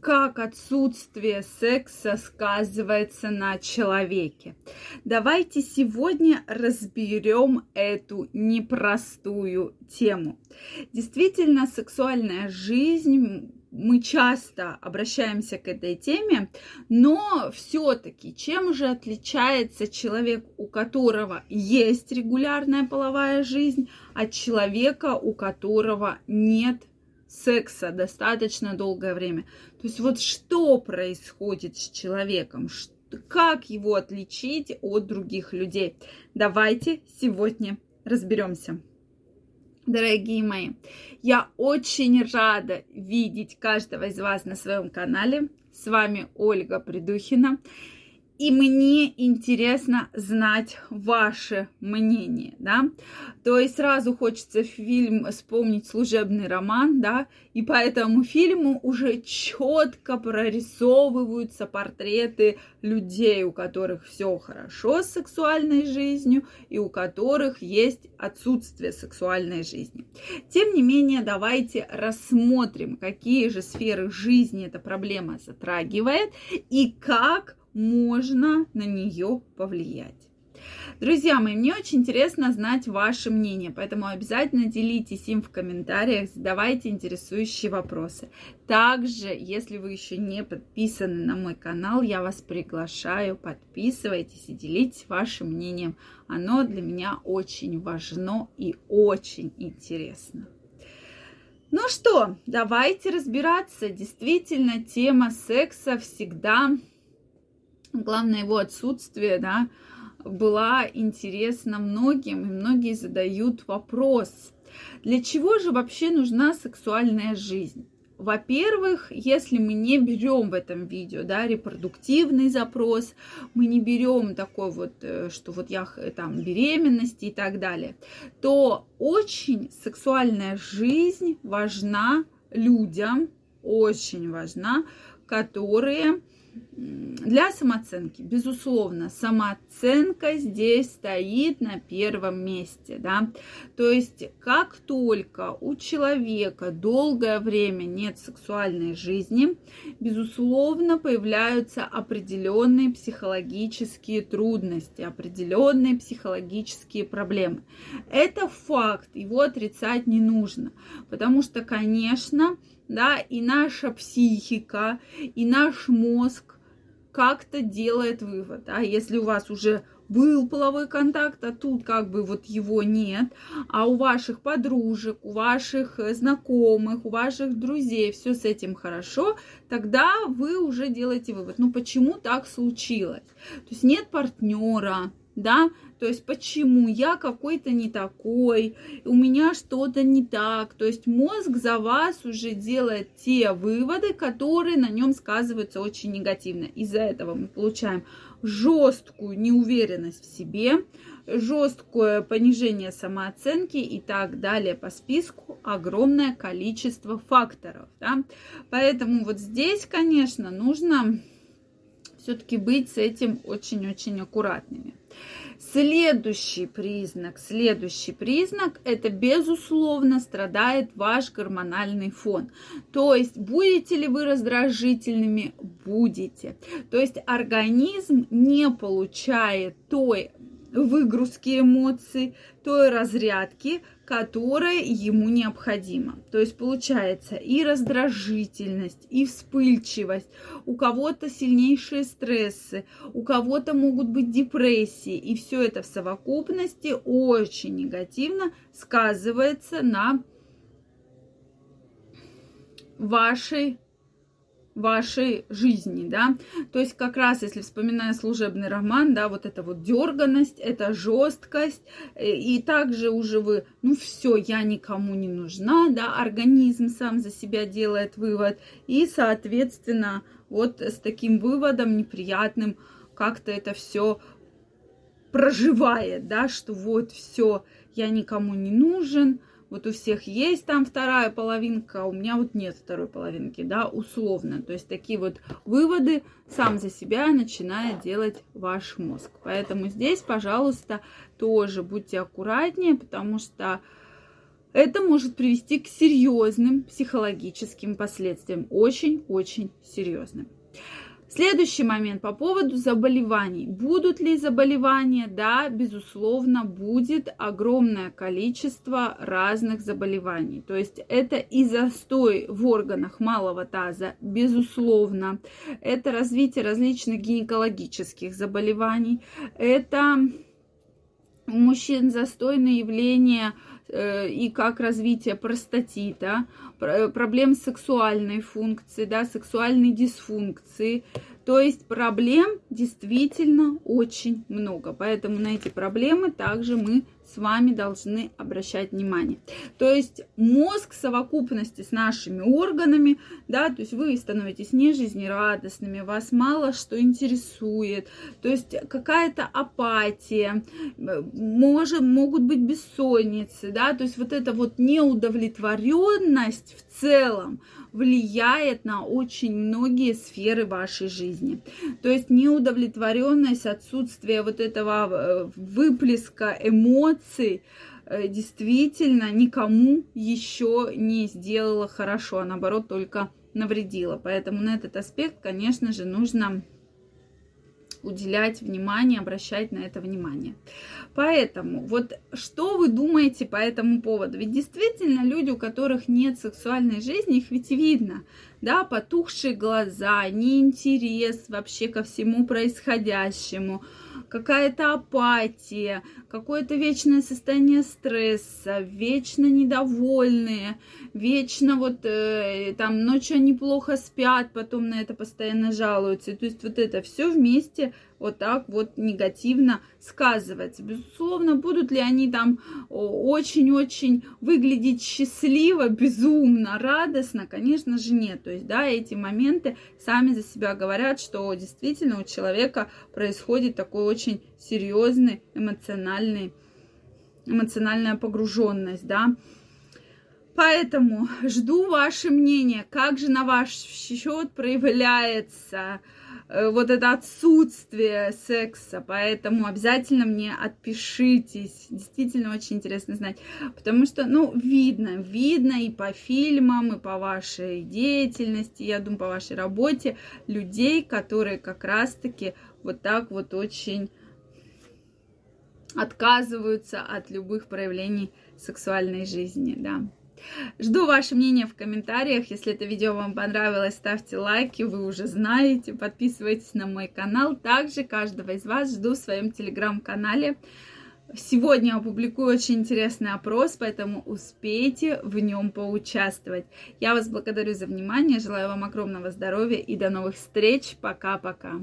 как отсутствие секса сказывается на человеке. Давайте сегодня разберем эту непростую тему. Действительно, сексуальная жизнь мы часто обращаемся к этой теме, но все-таки чем же отличается человек, у которого есть регулярная половая жизнь, от человека, у которого нет секса достаточно долгое время. То есть вот что происходит с человеком, как его отличить от других людей. Давайте сегодня разберемся. Дорогие мои, я очень рада видеть каждого из вас на своем канале. С вами Ольга Придухина и мне интересно знать ваше мнение, да. То есть сразу хочется фильм вспомнить служебный роман, да, и по этому фильму уже четко прорисовываются портреты людей, у которых все хорошо с сексуальной жизнью и у которых есть отсутствие сексуальной жизни. Тем не менее, давайте рассмотрим, какие же сферы жизни эта проблема затрагивает и как можно на нее повлиять. Друзья мои, мне очень интересно знать ваше мнение, поэтому обязательно делитесь им в комментариях, задавайте интересующие вопросы. Также, если вы еще не подписаны на мой канал, я вас приглашаю, подписывайтесь и делитесь вашим мнением. Оно для меня очень важно и очень интересно. Ну что, давайте разбираться. Действительно, тема секса всегда главное его отсутствие, да, была интересна многим, и многие задают вопрос, для чего же вообще нужна сексуальная жизнь? Во-первых, если мы не берем в этом видео, да, репродуктивный запрос, мы не берем такой вот, э, что вот я там беременности и так далее, то очень сексуальная жизнь важна людям, очень важна, которые для самооценки, безусловно, самооценка здесь стоит на первом месте, да. То есть, как только у человека долгое время нет сексуальной жизни, безусловно, появляются определенные психологические трудности, определенные психологические проблемы. Это факт, его отрицать не нужно, потому что, конечно, да, и наша психика, и наш мозг как-то делает вывод. А если у вас уже был половой контакт, а тут как бы вот его нет, а у ваших подружек, у ваших э, знакомых, у ваших друзей все с этим хорошо, тогда вы уже делаете вывод. Ну почему так случилось? То есть нет партнера, да, то есть почему я какой-то не такой, у меня что-то не так, то есть мозг за вас уже делает те выводы, которые на нем сказываются очень негативно. Из-за этого мы получаем жесткую неуверенность в себе, жесткое понижение самооценки и так далее по списку огромное количество факторов. Да? Поэтому вот здесь, конечно, нужно все-таки быть с этим очень-очень аккуратными. Следующий признак, следующий признак, это безусловно страдает ваш гормональный фон. То есть будете ли вы раздражительными? Будете. То есть организм не получает той выгрузки эмоций, той разрядки, которая ему необходима. То есть получается и раздражительность, и вспыльчивость, у кого-то сильнейшие стрессы, у кого-то могут быть депрессии, и все это в совокупности очень негативно сказывается на вашей вашей жизни, да. То есть как раз, если вспоминая служебный роман, да, вот эта вот дерганность, это жесткость, э, и также уже вы, ну все, я никому не нужна, да, организм сам за себя делает вывод, и, соответственно, вот с таким выводом неприятным как-то это все проживает, да, что вот все, я никому не нужен, вот у всех есть там вторая половинка, а у меня вот нет второй половинки, да, условно. То есть такие вот выводы сам за себя начинает делать ваш мозг. Поэтому здесь, пожалуйста, тоже будьте аккуратнее, потому что это может привести к серьезным психологическим последствиям, очень-очень серьезным. Следующий момент по поводу заболеваний. Будут ли заболевания? Да, безусловно, будет огромное количество разных заболеваний. То есть это и застой в органах малого таза, безусловно. Это развитие различных гинекологических заболеваний. Это у мужчин застойное явление Э, и как развитие простатита, проблем сексуальной функции, да, сексуальной дисфункции. То есть проблем действительно очень много. Поэтому на эти проблемы также мы с вами должны обращать внимание. То есть мозг в совокупности с нашими органами, да, то есть вы становитесь не жизнерадостными, вас мало что интересует, то есть какая-то апатия, может, могут быть бессонницы, да, то есть вот эта вот неудовлетворенность в целом влияет на очень многие сферы вашей жизни. То есть неудовлетворенность, отсутствие вот этого э, выплеска эмоций, э, действительно никому еще не сделала хорошо, а наоборот только навредила. Поэтому на этот аспект, конечно же, нужно уделять внимание, обращать на это внимание. Поэтому вот что вы думаете по этому поводу? Ведь действительно люди, у которых нет сексуальной жизни, их ведь видно, да, потухшие глаза, неинтерес вообще ко всему происходящему, какая-то апатия, какое-то вечное состояние стресса, вечно недовольные, вечно вот э, там ночью они плохо спят, потом на это постоянно жалуются. То есть вот это все вместе вот так вот негативно сказывается. Безусловно, будут ли они там очень-очень выглядеть счастливо, безумно, радостно? Конечно же нет. То есть, да, эти моменты сами за себя говорят, что действительно у человека происходит такой очень серьезный эмоциональный, эмоциональная погруженность, да. Поэтому жду ваше мнение, как же на ваш счет проявляется вот это отсутствие секса, поэтому обязательно мне отпишитесь. Действительно очень интересно знать, потому что, ну, видно, видно и по фильмам, и по вашей деятельности, я думаю, по вашей работе людей, которые как раз-таки вот так вот очень отказываются от любых проявлений сексуальной жизни, да. Жду ваше мнение в комментариях. Если это видео вам понравилось, ставьте лайки, вы уже знаете. Подписывайтесь на мой канал. Также каждого из вас жду в своем телеграм-канале. Сегодня опубликую очень интересный опрос, поэтому успейте в нем поучаствовать. Я вас благодарю за внимание, желаю вам огромного здоровья и до новых встреч. Пока-пока.